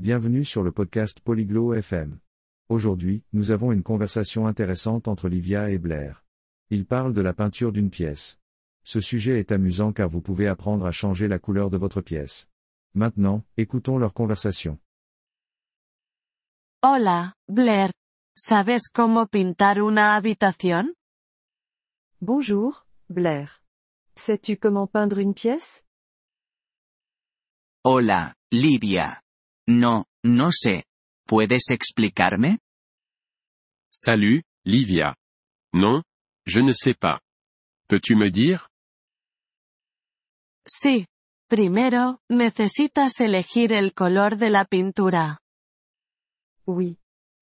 Bienvenue sur le podcast Polyglot FM. Aujourd'hui, nous avons une conversation intéressante entre Livia et Blair. Ils parlent de la peinture d'une pièce. Ce sujet est amusant car vous pouvez apprendre à changer la couleur de votre pièce. Maintenant, écoutons leur conversation. Hola, Blair. ¿Sabes cómo pintar una habitación? Bonjour, Blair. Sais-tu comment peindre une pièce? Hola, Livia. No, no sé. ¿Puedes explicarme? Salut, Livia. Non, je ne sais pas. Peux-tu me dire? Sí. Primero, necesitas elegir el color de la pintura. Oui.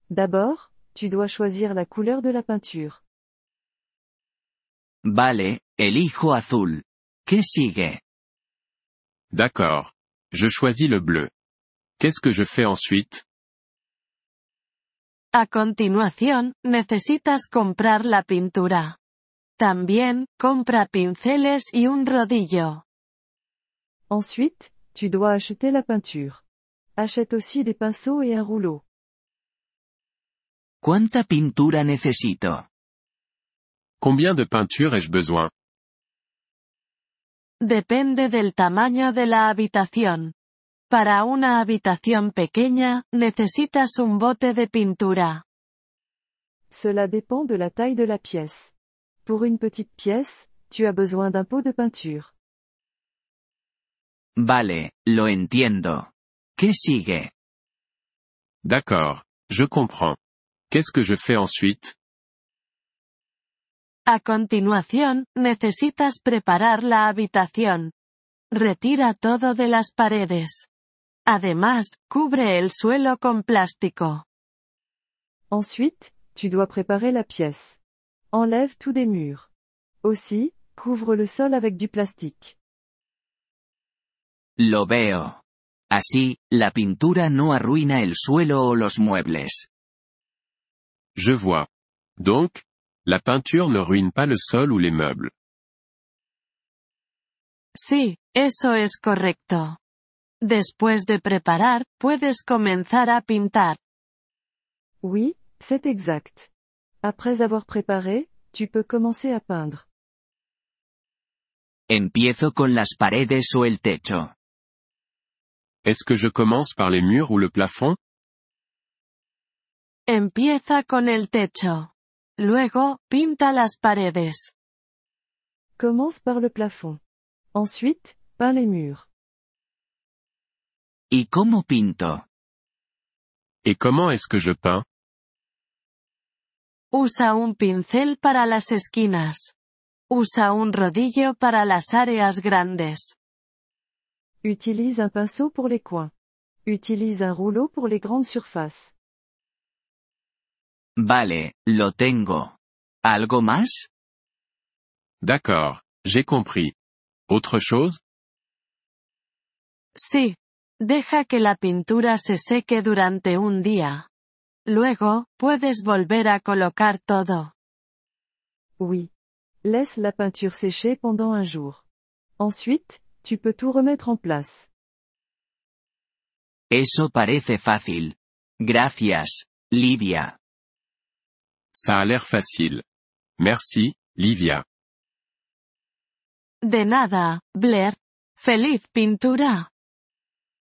D'abord, tu dois choisir la couleur de la peinture. Vale, elijo azul. ¿Qué sigue? D'accord. Je choisis le bleu. Qu'est-ce que je fais ensuite? A continuación, necesitas comprar la pintura. También, compra pinceles y un rodillo. Ensuite, tu dois acheter la peinture. Achète aussi des pinceaux et un rouleau. ¿Cuánta pintura necesito? Combien de peinture ai-je besoin? Depende del tamaño de la habitación. Para una habitación pequeña, necesitas un bote de pintura. Cela dépend de la taille de la pièce. Pour une petite pièce, tu as besoin d'un pot de peinture. Vale, lo entiendo. ¿Qué sigue? D'accord. Je comprends. Qu'est-ce que je fais ensuite A continuación, necesitas preparar la habitación. Retira todo de las paredes. Además, cubre el suelo con plástico. Ensuite, tu dois préparer la pièce. Enlève tout des murs. Aussi, couvre le sol avec du plastique. Lo veo. Así, la pintura no arruina el suelo o los muebles. Je vois. Donc, la peinture ne ruine pas le sol ou les meubles. Sí, eso es correcto. Después de preparar, puedes comenzar a pintar. Oui, c'est exact. Après avoir préparé, tu peux commencer à peindre. Empiezo con las paredes o el techo. Est-ce que je commence par les murs ou le plafond? Empieza con el techo. Luego, pinta las paredes. Commence par le plafond. Ensuite, peins les murs. ¿Y cómo pinto? Et comment est-ce que je peins Usa un pincel para las esquinas. Usa un rodillo para las áreas grandes. Utilise un pinceau pour les coins. Utilise un rouleau pour les grandes surfaces. Vale, lo tengo. ¿Algo más? D'accord. J'ai compris. Autre chose? Sí. Deja que la pintura se seque durante un día. Luego, puedes volver a colocar todo. Oui. Laisse la peinture sécher pendant un jour. Ensuite, tu peux tout remettre en place. Eso parece fácil. Gracias, Livia. Ça a l'air facile. Merci, Livia. De nada, Blair. Feliz pintura.